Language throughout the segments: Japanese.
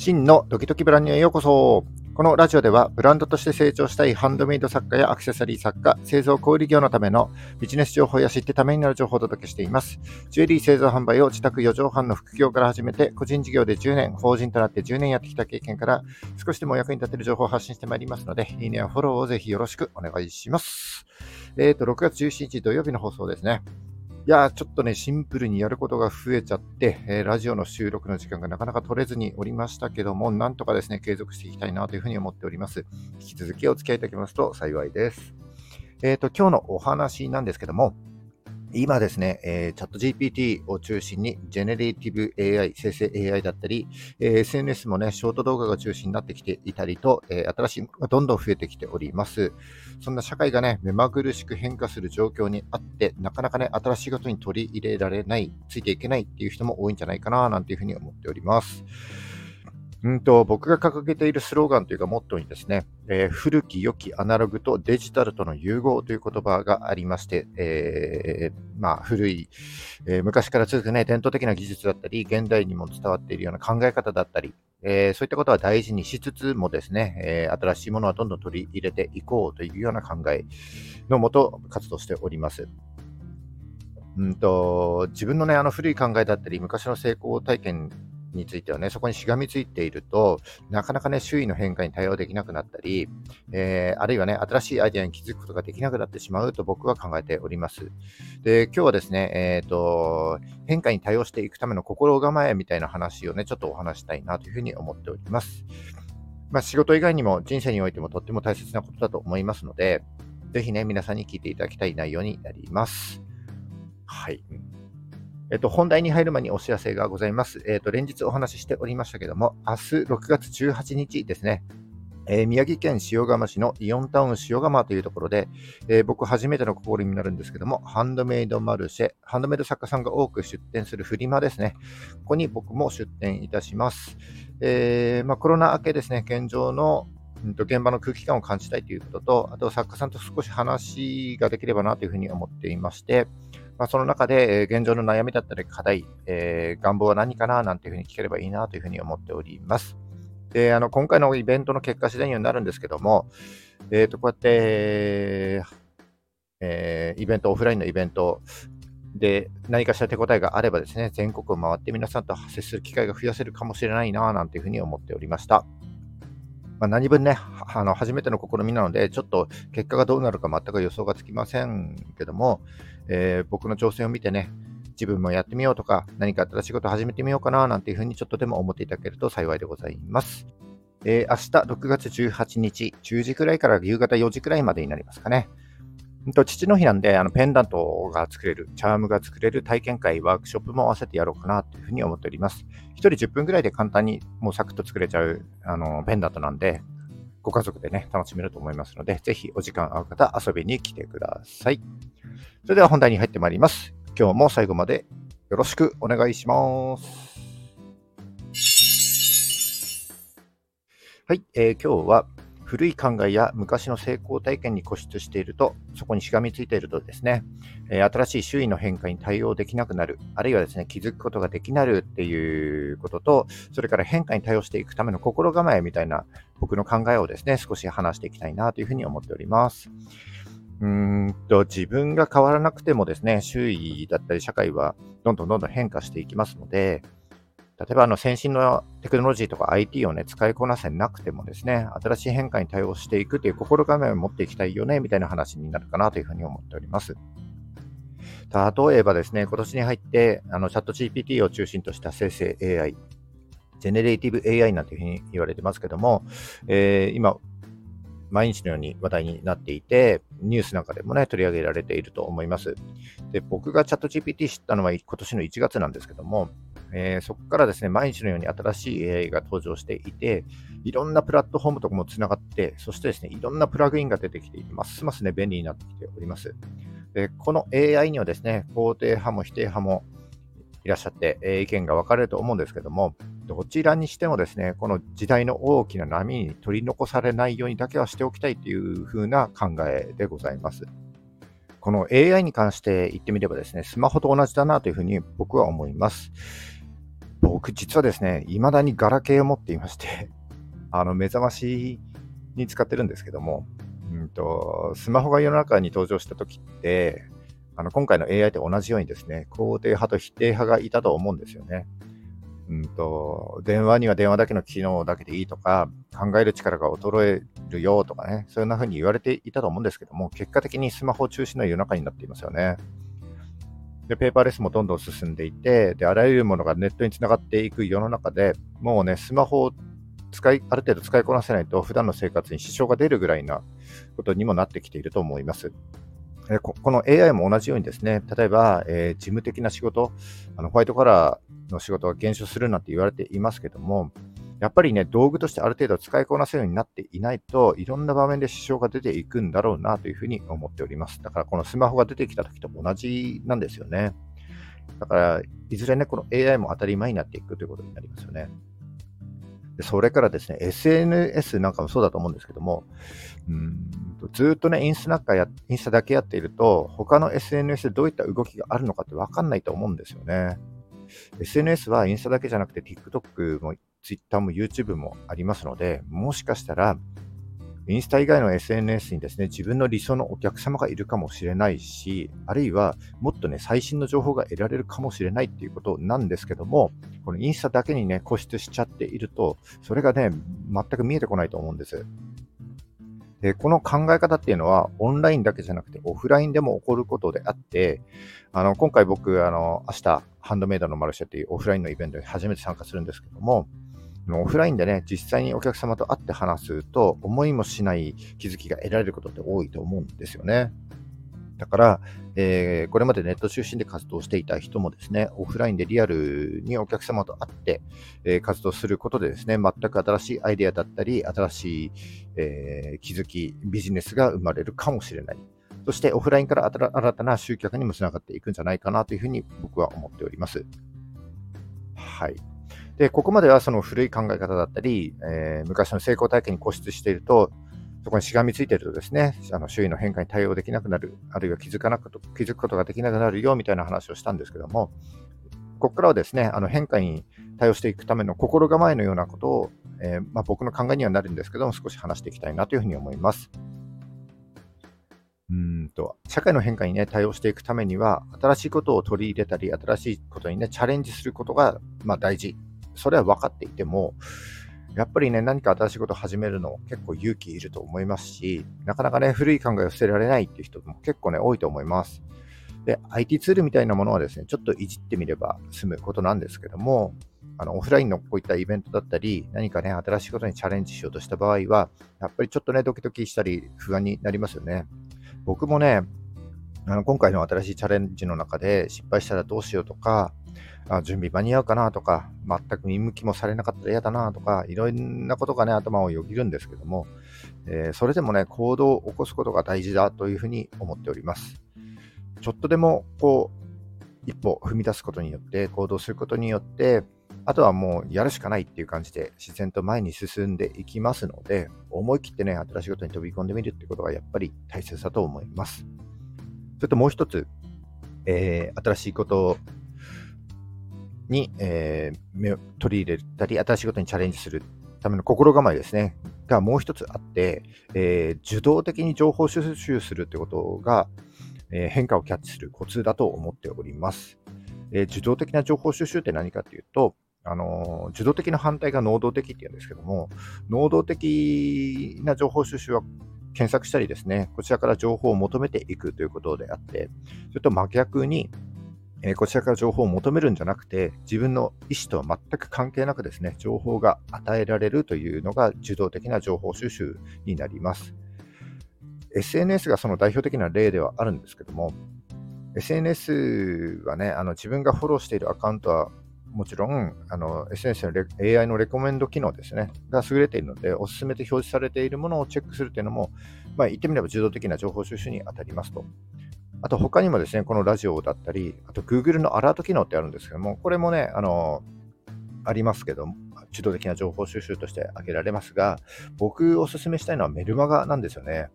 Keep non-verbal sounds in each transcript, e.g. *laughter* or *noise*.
真のドキドキブランニュへようこそ。このラジオではブランドとして成長したいハンドメイド作家やアクセサリー作家、製造小売業のためのビジネス情報や知ってためになる情報をお届けしています。ジュエリー製造販売を自宅4畳半の副業から始めて、個人事業で10年、法人となって10年やってきた経験から少しでも役に立てる情報を発信してまいりますので、いいねやフォローをぜひよろしくお願いします。えっ、ー、と、6月17日土曜日の放送ですね。いやちょっとね、シンプルにやることが増えちゃって、えー、ラジオの収録の時間がなかなか取れずにおりましたけども、なんとかですね、継続していきたいなというふうに思っております。引き続きお付き合いいただけますと幸いです。えっ、ー、と、今日のお話なんですけども、今ですね、えー、 ChatGPT を中心に、 generative AI、生成 AI だったり、えー、SNS もね、ショート動画が中心になってきていたりと、えー、新しいものがどんどん増えてきております。そんな社会がね、目まぐるしく変化する状況にあって、なかなかね、新しいことに取り入れられない、ついていけないっていう人も多いんじゃないかな、なんていうふうに思っております。うんと僕が掲げているスローガンというかモットーにですね、えー、古き良きアナログとデジタルとの融合という言葉がありまして、えー、まあ、古い、えー、昔から続くね、伝統的な技術だったり、現代にも伝わっているような考え方だったり、えそういったことは大事にしつつもですね、え新しいものはどんどん取り入れていこうというような考えのもと活動しております。うんと自分のね、あの古い考えだったり、昔の成功体験についてはね、そこにしがみついていると、なかなかね、周囲の変化に対応できなくなったり、えー、あるいはね、新しいアイデアに気づくことができなくなってしまうと僕は考えております。で、今日はですね、えっ、ー、と、変化に対応していくための心構えみたいな話をね、ちょっとお話したいなというふうに思っております。まあ、仕事以外にも人生においてもとっても大切なことだと思いますので、ぜひね、皆さんに聞いていただきたい内容になります。はい。えっと、本題に入る前にお知らせがございます。えっと、連日お話ししておりましたけども、明日6月18日ですね、えー、宮城県塩釜市のイオンタウン塩釜というところで、えー、僕初めての試みになるんですけども、ハンドメイドマルシェ、ハンドメイド作家さんが多く出店するフリマですね。ここに僕も出店いたします。えー、まあ、コロナ明けですね、現状の現場の空気感を感じたいということと、あと作家さんと少し話ができればなというふうに思っていまして、まあ、その中で、え現状の悩みだったり課題、えー、願望は何かななんていうふうに聞ければいいなというふうに思っております。で、あの、今回のイベントの結果次第にはなるんですけども、えっ、ー、と、こうやって、えー、イベント、オフラインのイベントで何かしら手応えがあればですね、全国を回って皆さんと接する機会が増やせるかもしれないな、なんていうふうに思っておりました。まあ、何分ね、あの初めての試みなので、ちょっと結果がどうなるか全く予想がつきませんけども、えー、僕の挑戦を見てね、自分もやってみようとか、何か新しいこと始めてみようかななんていうふうにちょっとでも思っていただけると幸いでございます。えー、明日6月18日、10時くらいから夕方4時くらいまでになりますかね。父の日なんで、あのペンダントが作れる、チャームが作れる体験会、ワークショップも合わせてやろうかなというふうに思っております。1人10分くらいで簡単にもうサクッと作れちゃうあのペンダントなんで、ご家族でね、楽しめると思いますので、ぜひお時間合う方、遊びに来てください。それでは本題に入ってまいります。今日も最後までよろしくお願いします。はい、えー、今日は古い考えや昔の成功体験に固執していると、そこにしがみついているとですね、え、新しい周囲の変化に対応できなくなる、あるいはですね、気づくことができなるっていうことと、それから変化に対応していくための心構えみたいな僕の考えをですね、少し話していきたいなというふうに思っております。うんと自分が変わらなくてもですね、周囲だったり社会はどんどんどんどん変化していきますので、例えばあの先進のテクノロジーとか IT をね、使いこなせなくてもですね、新しい変化に対応していくという心構えを持っていきたいよね、みたいな話になるかなというふうに思っております。例えばですね、今年に入って、あの、 ChatGPT を中心とした生成 AI、 generative AI なんていうふうに言われてますけども、えー、今、毎日のように話題になっていて、ニュースなんかでもね、取り上げられていると思います。で、僕がチャット GPT 知ったのは今年の1月なんですけども、えー、そこからですね、毎日のように新しい AI が登場していて、いろんなプラットフォームとかもつながって、そしてですね、いろんなプラグインが出てきていて、ますますね、便利になってきております。でこの AI にはですね、肯定派も否定派もいらっしゃって、えー、意見が分かれると思うんですけども、どちらにしてもですね、この時代の大きな波に取り残されないようにだけはしておきたいというふうな考えでございます。この AI に関して言ってみればですね、スマホと同じだなというふうに僕は思います。僕、実はですね、未だにガラケーを持っていまして *laughs* あの、目覚ましに使ってるんですけども、うんと、スマホが世の中に登場した時って、あの今回の AI と同じようにですね、肯定派と否定派がいたと思うんですよね。うんと、電話には電話だけの機能だけでいいとか、考える力が衰えるよとかね、そんな風に言われていたと思うんですけども、結果的にスマホ中心の世の中になっていますよね。で、ペーパーレスもどんどん進んでいて、で、あらゆるものがネットにつながっていく世の中で、もうね、スマホを使い、ある程度使いこなせないと、普段の生活に支障が出るぐらいなことにもなってきていると思います。この AI も同じようにですね、例えば、えー、事務的な仕事、あのホワイトカラーの仕事が減少するなんて言われていますけども、やっぱりね、道具としてある程度使いこなせるようになっていないといろんな場面で支障が出ていくんだろうなというふうに思っております。だからこのスマホが出てきた時と同じなんですよね。だから、いずれね、この AI も当たり前になっていくということになりますよね。でそれからですね、SNS なんかもそうだと思うんですけども、うんずっとね、インスタなんかや、インスタだけやっていると、他の SNS でどういった動きがあるのかってわかんないと思うんですよね。SNS はインスタだけじゃなくて TikTok も Twitter も YouTube もありますので、もしかしたら、インスタ以外の SNS にですね、自分の理想のお客様がいるかもしれないし、あるいはもっとね、最新の情報が得られるかもしれないっていうことなんですけども、このインスタだけにね、固執しちゃっていると、それがね、全く見えてこないと思うんです。で、この考え方っていうのは、オンラインだけじゃなくて、オフラインでも起こることであって、あの、今回僕、あの、明日、ハンドメイドのマルシェっていうオフラインのイベントに初めて参加するんですけども、オフラインでね、実際にお客様と会って話すと、思いもしない気づきが得られることって多いと思うんですよね。だから、えー、これまでネット中心で活動していた人もですね、オフラインでリアルにお客様と会って、えー、活動することでですね、全く新しいアイデアだったり、新しい、えー、気づき、ビジネスが生まれるかもしれない。そしてオフラインから新たな集客にもつながっていくんじゃないかなというふうに僕は思っております。はい。で、ここまではその古い考え方だったり、え、昔の成功体験に固執していると、そこにしがみついてるとですね、あの周囲の変化に対応できなくなる、あるいは気づかなく気づくことができなくなるよみたいな話をしたんですけども、ここからはですね、あの変化に対応していくための心構えのようなことを、えー、まあ、僕の考えにはなるんですけども、少し話していきたいなというふうに思います。うんと社会の変化に、ね、対応していくためには、新しいことを取り入れたり、新しいことに、ね、チャレンジすることが、まあ、大事それは分かっていても、やっぱりね、何か新しいことを始めるの結構勇気いると思いますし、なかなかね、古い考えを捨てられないっていう人も結構ね、多いと思います。で、IT ツールみたいなものはですね、ちょっといじってみれば済むことなんですけども、あのオフラインのこういったイベントだったり、何かね、新しいことにチャレンジしようとした場合は、やっぱりちょっとね、ドキドキしたり不安になりますよね。僕もね、あの今回の新しいチャレンジの中で失敗したらどうしようとか、あ準備間に合うかなとか、全く見向きもされなかったら嫌だなとか、いろんなことがね、頭をよぎるんですけども、えー、それでもね、行動を起こすことが大事だというふうに思っております。ちょっとでも、こう、一歩踏み出すことによって、行動することによって、あとはもうやるしかないっていう感じで自然と前に進んでいきますので、思い切ってね、新しいことに飛び込んでみるってことがやっぱり大切だと思います。それともう一つ、えー、新しいことに、えー、取り入れたり、新しいことにチャレンジするための心構えですね、がもう一つあって、えー、受動的に情報収集するということが、えー、変化をキャッチするコツだと思っております。えー、受動的な情報収集って何かというと、あの受動的な反対が能動的っていうんですけども、能動的な情報収集は検索したりですね、こちらから情報を求めていくということであって、それと真逆に、えこちらから情報を求めるんじゃなくて、自分の意思とは全く関係なくですね、情報が与えられるというのが受動的な情報収集になります。SNS がその代表的な例ではあるんですけども、SNS はね、あの自分がフォローしているアカウントはもちろん、あの SNS の AI のレコメンド機能ですね、が優れているので、おすすめで表示されているものをチェックするというのも、まあ、言ってみれば受動的な情報収集に当たりますと。あと他にもですね、このラジオだったり、あと Google のアラート機能ってあるんですけども、これもね、あの、ありますけど、受動的な情報収集として挙げられますが、僕おすすめしたいのはメルマガなんですよね。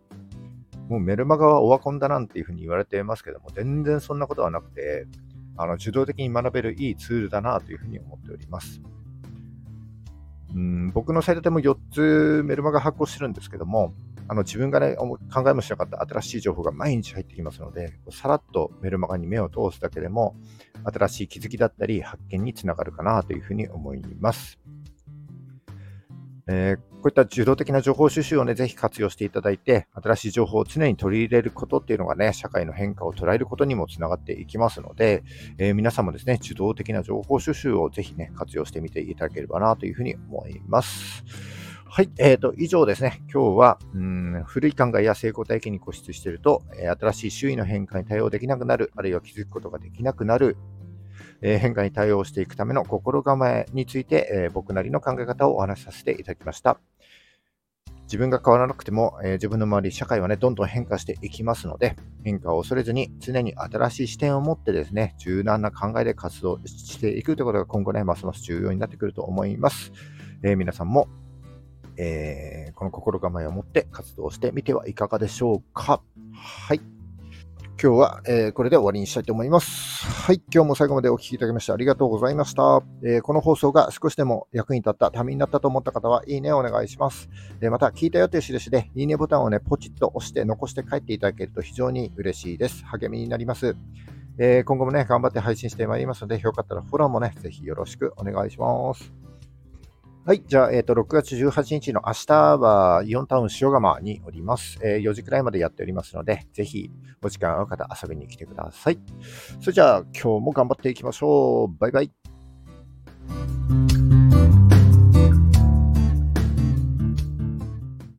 もうメルマガはオワコンだなんていうふうに言われてますけども、全然そんなことはなくて、あの受動的に学べるいいツールだなというふうに思っております。うん僕のサイトでも4つメルマガ発行してるんですけども、あの自分がね、考えもしなかった新しい情報が毎日入ってきますので、さらっとメルマガに目を通すだけでも、新しい気づきだったり発見につながるかなというふうに思います。えー、こういった受動的な情報収集をね、ぜひ活用していただいて、新しい情報を常に取り入れることっていうのがね、社会の変化を捉えることにもつながっていきますので、えー、皆さんもですね、受動的な情報収集をぜひね、活用してみていただければなというふうに思います。はい。えっ、ー、と、以上ですね。今日は、うん、古い考えや成功体験に固執していると、え、新しい周囲の変化に対応できなくなる、あるいは気づくことができなくなる、え、変化に対応していくための心構えについて、え僕なりの考え方をお話しさせていただきました。自分が変わらなくても、え自分の周り、社会はね、どんどん変化していきますので、変化を恐れずに、常に新しい視点を持ってですね、柔軟な考えで活動していくということが今後ね、ますます重要になってくると思います。え皆さんもえー、この心構えを持って活動してみてはいかがでしょうか。はい。今日は、えー、これで終わりにしたいと思います。はい。今日も最後までお聴きいただきましてありがとうございました。えー、この放送が少しでも役に立った、ためになったと思った方は、いいねをお願いします。えー、また、聞いたよという印で、いいねボタンをね、ポチッと押して残して帰っていただけると非常に嬉しいです。励みになります。え今後もね、頑張って配信してまいりますので、よかったらフォローもね、ぜひよろしくお願いします。はい。じゃあ、えっ、ー、と、6月18日の明日は、イオンタウン塩釜におります。えー、4時くらいまでやっておりますので、ぜひ、お時間ある方、遊びに来てください。それじゃあ、今日も頑張っていきましょう。バイバイ。